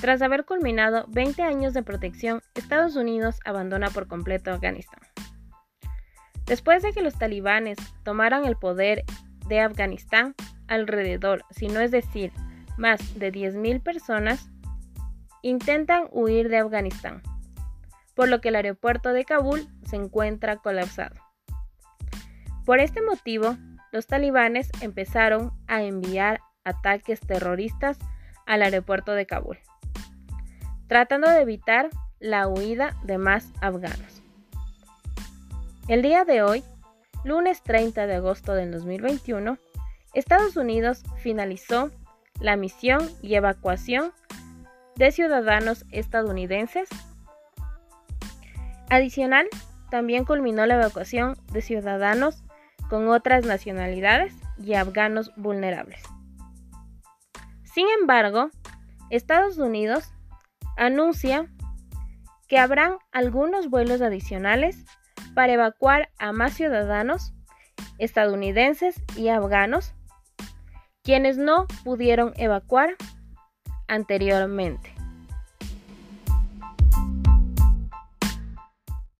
Tras haber culminado 20 años de protección, Estados Unidos abandona por completo Afganistán. Después de que los talibanes tomaran el poder de Afganistán, alrededor, si no es decir, más de 10.000 personas intentan huir de Afganistán, por lo que el aeropuerto de Kabul se encuentra colapsado. Por este motivo, los talibanes empezaron a enviar ataques terroristas al aeropuerto de Kabul, tratando de evitar la huida de más afganos. El día de hoy, lunes 30 de agosto del 2021, Estados Unidos finalizó la misión y evacuación de ciudadanos estadounidenses. Adicional, también culminó la evacuación de ciudadanos con otras nacionalidades y afganos vulnerables. Sin embargo, Estados Unidos anuncia que habrán algunos vuelos adicionales para evacuar a más ciudadanos estadounidenses y afganos quienes no pudieron evacuar anteriormente.